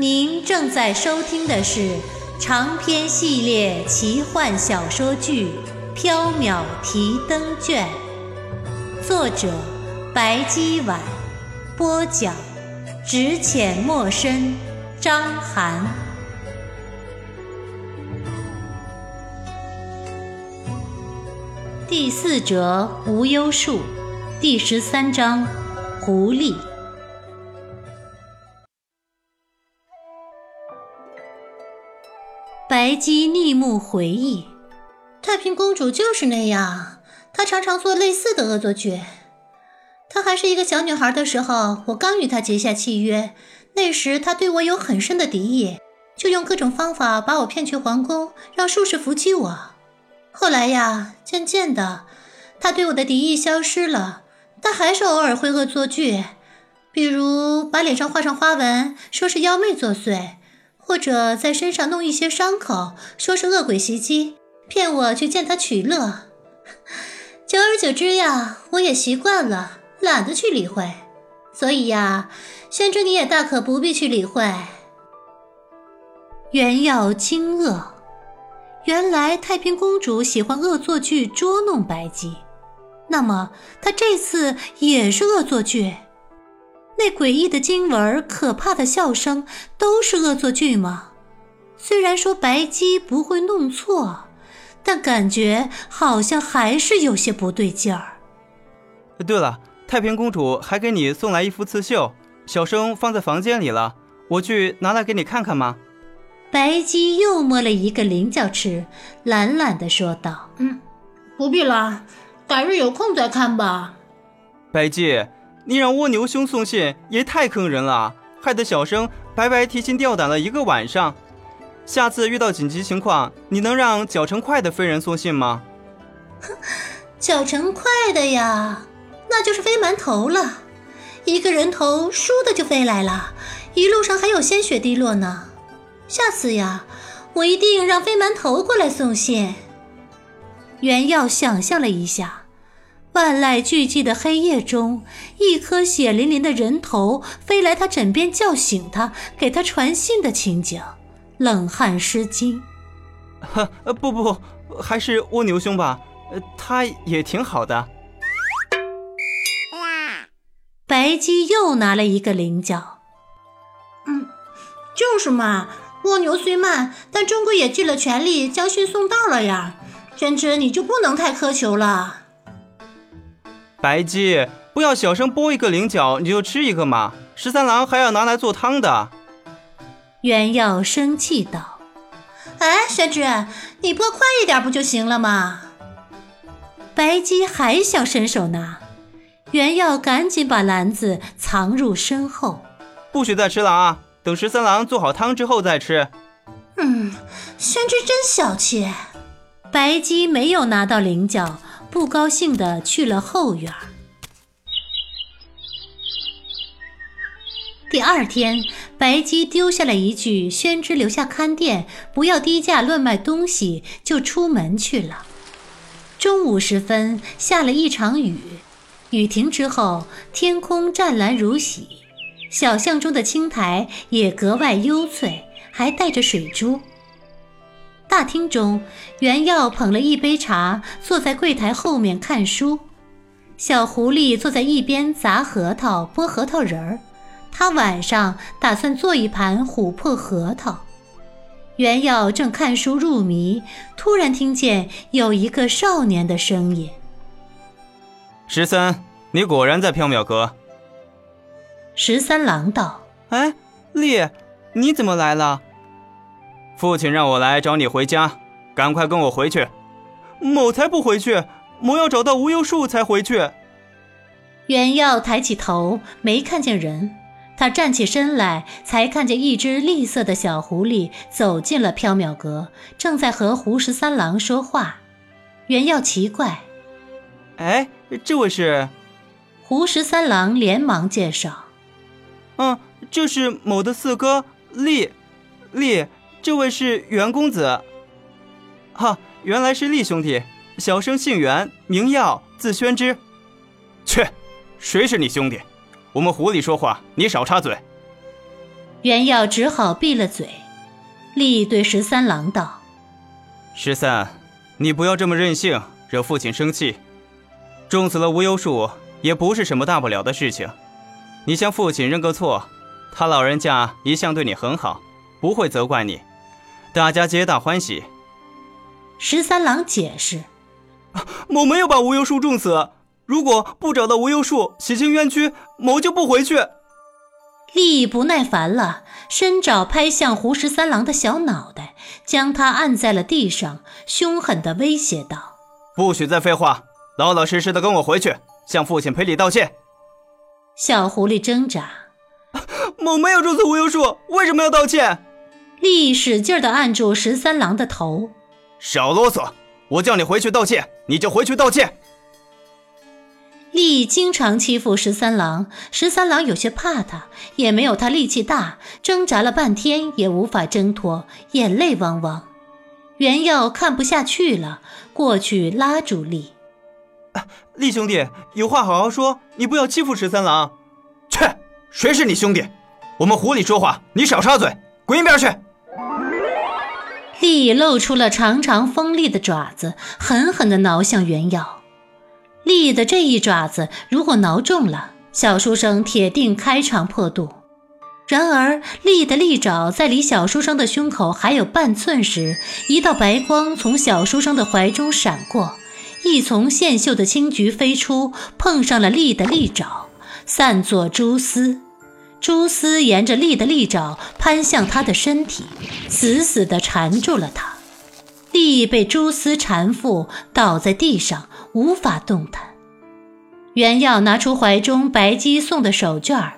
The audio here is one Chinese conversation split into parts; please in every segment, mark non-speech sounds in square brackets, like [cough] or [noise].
您正在收听的是长篇系列奇幻小说剧《缥缈提灯卷》，作者白姬婉，播讲只浅墨深，张涵。第四折无忧树，第十三章狐狸。白姬逆目回忆，太平公主就是那样，她常常做类似的恶作剧。她还是一个小女孩的时候，我刚与她结下契约，那时她对我有很深的敌意，就用各种方法把我骗去皇宫，让术士伏击我。后来呀，渐渐的，她对我的敌意消失了，但还是偶尔会恶作剧，比如把脸上画上花纹，说是妖媚作祟。或者在身上弄一些伤口，说是恶鬼袭击，骗我去见他取乐。[laughs] 久而久之呀，我也习惯了，懒得去理会。所以呀，宣之你也大可不必去理会。原耀惊愕，原来太平公主喜欢恶作剧捉弄白姬，那么她这次也是恶作剧？那诡异的经文、可怕的笑声，都是恶作剧吗？虽然说白姬不会弄错，但感觉好像还是有些不对劲儿。对了，太平公主还给你送来一幅刺绣，小生放在房间里了，我去拿来给你看看吗？白姬又摸了一个菱角吃，懒懒地说道：“嗯，不必了，改日有空再看吧。”白姬。你让蜗牛兄送信也太坑人了，害得小生白白提心吊胆了一个晚上。下次遇到紧急情况，你能让脚程快的飞人送信吗？哼，脚程快的呀，那就是飞馒头了。一个人头倏的就飞来了，一路上还有鲜血滴落呢。下次呀，我一定让飞馒头过来送信。原耀想象了一下。万籁俱寂的黑夜中，一颗血淋淋的人头飞来他枕边叫醒他，给他传信的情景，冷汗湿巾。[laughs] 呵，不不，还是蜗牛兄吧，他也挺好的。白姬又拿了一个菱角。嗯，就是嘛，蜗牛虽慢，但终归也尽了全力将信送到了呀。宣之，你就不能太苛求了。白姬，不要小声剥一个菱角，你就吃一个嘛。十三郎还要拿来做汤的。袁耀生气道：“哎，宣之，你剥快一点不就行了吗？”白姬还想伸手拿，袁耀赶紧把篮子藏入身后，不许再吃了啊！等十三郎做好汤之后再吃。嗯，宣之真小气。白姬没有拿到菱角。不高兴地去了后院。第二天，白姬丢下了一句“宣之留下看店，不要低价乱卖东西”，就出门去了。中午时分，下了一场雨。雨停之后，天空湛蓝如洗，小巷中的青苔也格外幽翠，还带着水珠。大厅中，袁耀捧了一杯茶，坐在柜台后面看书。小狐狸坐在一边砸核桃、剥核桃仁儿。他晚上打算做一盘琥珀核桃。袁耀正看书入迷，突然听见有一个少年的声音：“十三，你果然在缥缈阁。”十三郎道：“哎，丽，你怎么来了？”父亲让我来找你回家，赶快跟我回去。某才不回去，某要找到无忧树才回去。袁耀抬起头，没看见人，他站起身来，才看见一只栗色的小狐狸走进了缥缈阁，正在和胡十三郎说话。袁耀奇怪：“哎，这位是？”胡十三郎连忙介绍：“嗯，这是某的四哥栗，栗，这位是袁公子。哈，原来是厉兄弟。小生姓袁，名耀，字宣之。去，谁是你兄弟？”我们狐狸说话，你少插嘴。袁耀只好闭了嘴。厉对十三郎道：“十三，你不要这么任性，惹父亲生气。种死了无忧树，也不是什么大不了的事情。你向父亲认个错，他老人家一向对你很好，不会责怪你，大家皆大欢喜。”十三郎解释：“某没有把无忧树种死。”如果不找到无忧树，洗清冤屈，某就不回去。丽不耐烦了，伸爪拍向胡十三郎的小脑袋，将他按在了地上，凶狠地威胁道：“不许再废话，老老实实的跟我回去，向父亲赔礼道歉。”小狐狸挣扎：“ [laughs] 某没有种死无忧树，为什么要道歉？”丽使劲地按住十三郎的头：“少啰嗦，我叫你回去道歉，你就回去道歉。”力经常欺负十三郎，十三郎有些怕他，也没有他力气大，挣扎了半天也无法挣脱，眼泪汪汪。袁耀看不下去了，过去拉住力：“力兄弟，有话好好说，你不要欺负十三郎。”“切，谁是你兄弟？我们狐狸说话，你少插嘴，滚一边去！”力露出了长长锋利的爪子，狠狠地挠向袁耀。力的这一爪子，如果挠中了，小书生铁定开肠破肚。然而，力的利爪在离小书生的胸口还有半寸时，一道白光从小书生的怀中闪过，一丛线绣的青菊飞出，碰上了力的利爪，散作蛛丝。蛛丝沿着力的利爪攀向他的身体，死死地缠住了他。力被蛛丝缠缚，倒在地上。无法动弹。袁耀拿出怀中白姬送的手绢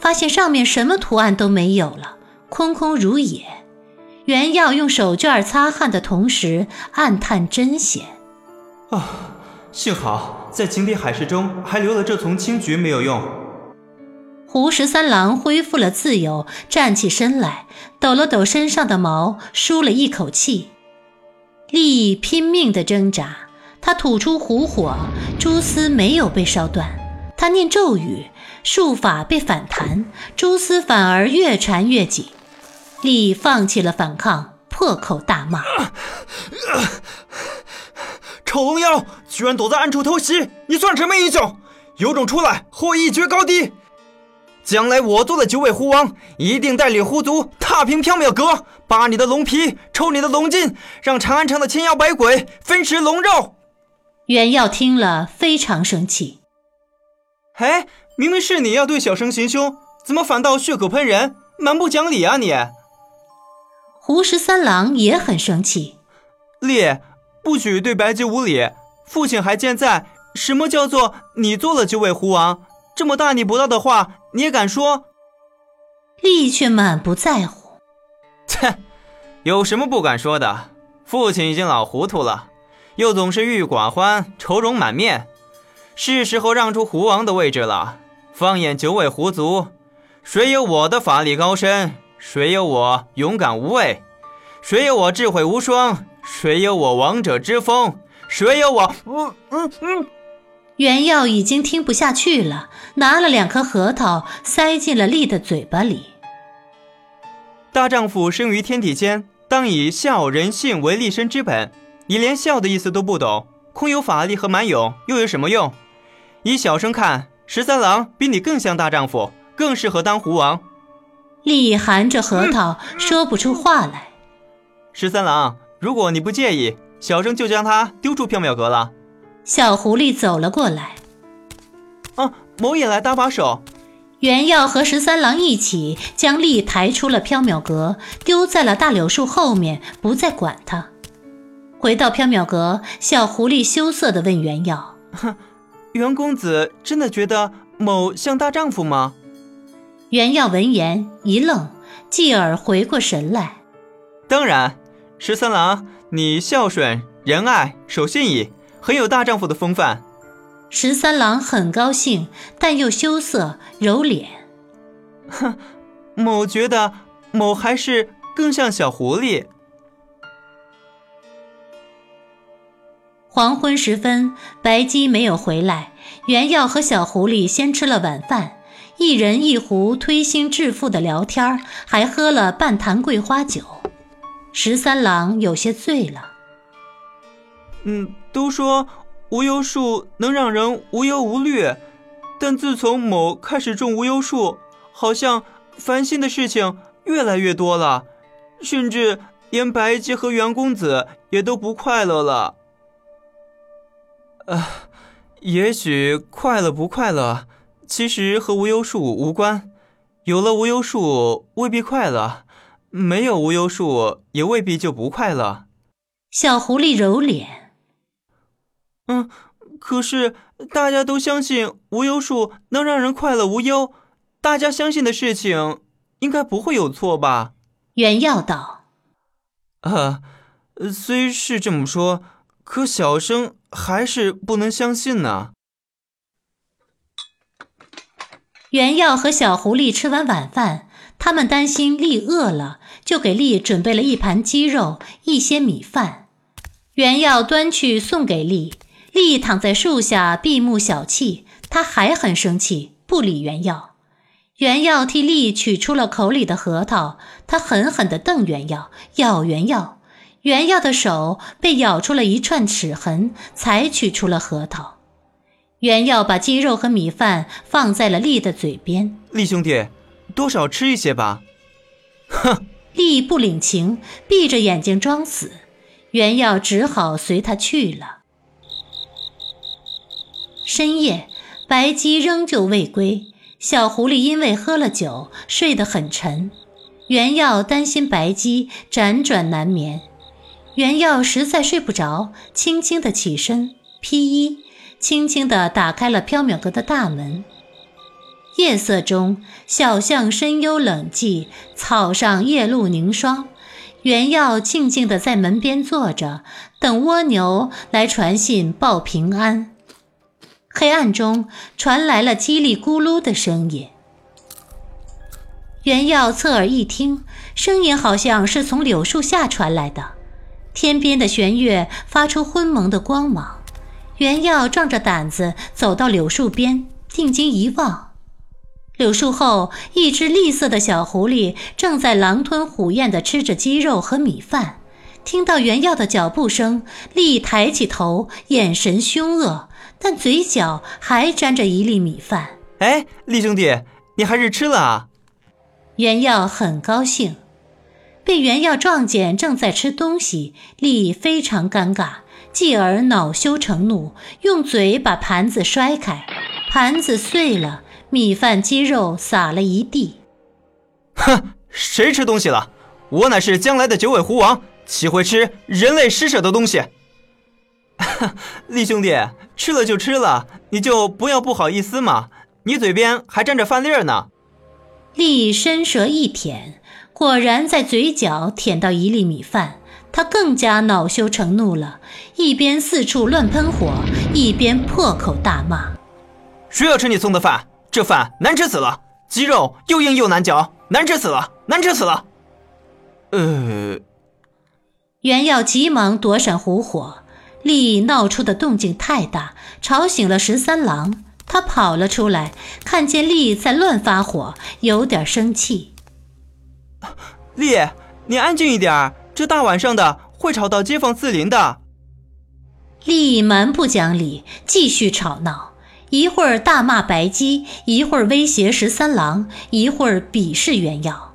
发现上面什么图案都没有了，空空如也。袁耀用手绢擦汗的同时，暗叹真险。啊，幸好在井底海市中还留了这丛青菊没有用。胡十三郎恢复了自由，站起身来，抖了抖身上的毛，舒了一口气。力拼命地挣扎。他吐出虎火，蛛丝没有被烧断。他念咒语，术法被反弹，蛛丝反而越缠越紧。力放弃了反抗，破口大骂：“丑龙妖，居然躲在暗处偷袭！你算什么英雄？有种出来和我一决高低！将来我做了九尾狐王，一定带领狐族踏平缥缈阁，扒你的龙皮，抽你的龙筋，让长安城的千妖百鬼分食龙肉！”袁耀听了非常生气。哎，明明是你要对小生行凶，怎么反倒血口喷人，蛮不讲理啊你！胡十三郎也很生气。烈，不许对白姬无礼。父亲还健在，什么叫做你做了九尾狐王？这么大逆不道的话，你也敢说？力却满不在乎。切，有什么不敢说的？父亲已经老糊涂了。又总是郁郁寡欢、愁容满面，是时候让出狐王的位置了。放眼九尾狐族，谁有我的法力高深？谁有我勇敢无畏？谁有我智慧无双？谁有我王者之风？谁有我……嗯嗯嗯。袁耀已经听不下去了，拿了两颗核桃塞进了丽的嘴巴里。大丈夫生于天地间，当以孝仁信为立身之本。你连孝的意思都不懂，空有法力和蛮勇又有什么用？以小生看，十三郎比你更像大丈夫，更适合当狐王。力含着核桃，说不出话来。十三郎，如果你不介意，小生就将他丢出缥缈阁了。小狐狸走了过来。啊，某也来搭把手。袁耀和十三郎一起将力抬出了缥缈阁，丢在了大柳树后面，不再管他。回到缥缈阁，小狐狸羞涩地问袁耀：“哼，袁公子真的觉得某像大丈夫吗？”袁耀闻言一愣，继而回过神来。当然，十三郎，你孝顺、仁爱、守信义，很有大丈夫的风范。十三郎很高兴，但又羞涩，揉脸。哼，某觉得某还是更像小狐狸。黄昏时分，白姬没有回来。袁耀和小狐狸先吃了晚饭，一人一壶推心置腹的聊天，还喝了半坛桂花酒。十三郎有些醉了。嗯，都说无忧树能让人无忧无虑，但自从某开始种无忧树，好像烦心的事情越来越多了，甚至连白姬和袁公子也都不快乐了。啊，也许快乐不快乐，其实和无忧树无关。有了无忧树，未必快乐；没有无忧树，也未必就不快乐。小狐狸揉脸。嗯，可是大家都相信无忧树能让人快乐无忧，大家相信的事情，应该不会有错吧？袁耀道。啊，虽是这么说，可小生。还是不能相信呢。袁耀和小狐狸吃完晚饭，他们担心丽饿了，就给丽准备了一盘鸡肉、一些米饭。袁耀端去送给丽，丽躺在树下闭目小憩。他还很生气，不理袁耀。袁耀替丽取出了口里的核桃，他狠狠地瞪袁耀，咬袁耀。袁耀的手被咬出了一串齿痕，才取出了核桃。袁耀把鸡肉和米饭放在了丽的嘴边：“丽兄弟，多少吃一些吧。”哼！丽不领情，闭着眼睛装死。袁耀只好随他去了。深夜，白鸡仍旧未归，小狐狸因为喝了酒，睡得很沉。袁耀担心白鸡，辗转难眠。袁耀实在睡不着，轻轻地起身，披衣，轻轻地打开了缥缈阁的大门。夜色中，小巷深幽冷寂，草上夜露凝霜。袁耀静静地在门边坐着，等蜗牛来传信报平安。黑暗中传来了叽里咕噜的声音。袁耀侧耳一听，声音好像是从柳树下传来的。天边的弦月发出昏蒙的光芒，袁耀壮着胆子走到柳树边，定睛一望，柳树后一只栗色的小狐狸正在狼吞虎咽地吃着鸡肉和米饭。听到袁耀的脚步声，栗抬起头，眼神凶恶，但嘴角还沾着一粒米饭。哎，厉兄弟，你还是吃了啊？袁耀很高兴。被袁耀撞见正在吃东西，厉非常尴尬，继而恼羞成怒，用嘴把盘子摔开，盘子碎了，米饭鸡肉撒了一地。哼，谁吃东西了？我乃是将来的九尾狐王，岂会吃人类施舍的东西？[laughs] 厉兄弟，吃了就吃了，你就不要不好意思嘛。你嘴边还沾着饭粒儿呢。厉伸舌一舔。果然在嘴角舔到一粒米饭，他更加恼羞成怒了，一边四处乱喷火，一边破口大骂：“谁要吃你送的饭？这饭难吃死了，鸡肉又硬又难嚼，难吃死了，难吃死了！”呃，袁耀急忙躲闪虎火，力闹出的动静太大，吵醒了十三郎。他跑了出来，看见丽在乱发火，有点生气。丽，你安静一点，这大晚上的会吵到街坊四邻的。丽蛮不讲理，继续吵闹，一会儿大骂白姬，一会儿威胁十三郎，一会儿鄙视袁耀。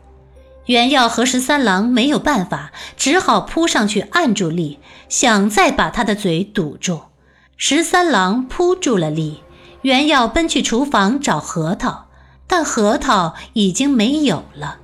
袁耀和十三郎没有办法，只好扑上去按住力，想再把他的嘴堵住。十三郎扑住了力，袁耀奔去厨房找核桃，但核桃已经没有了。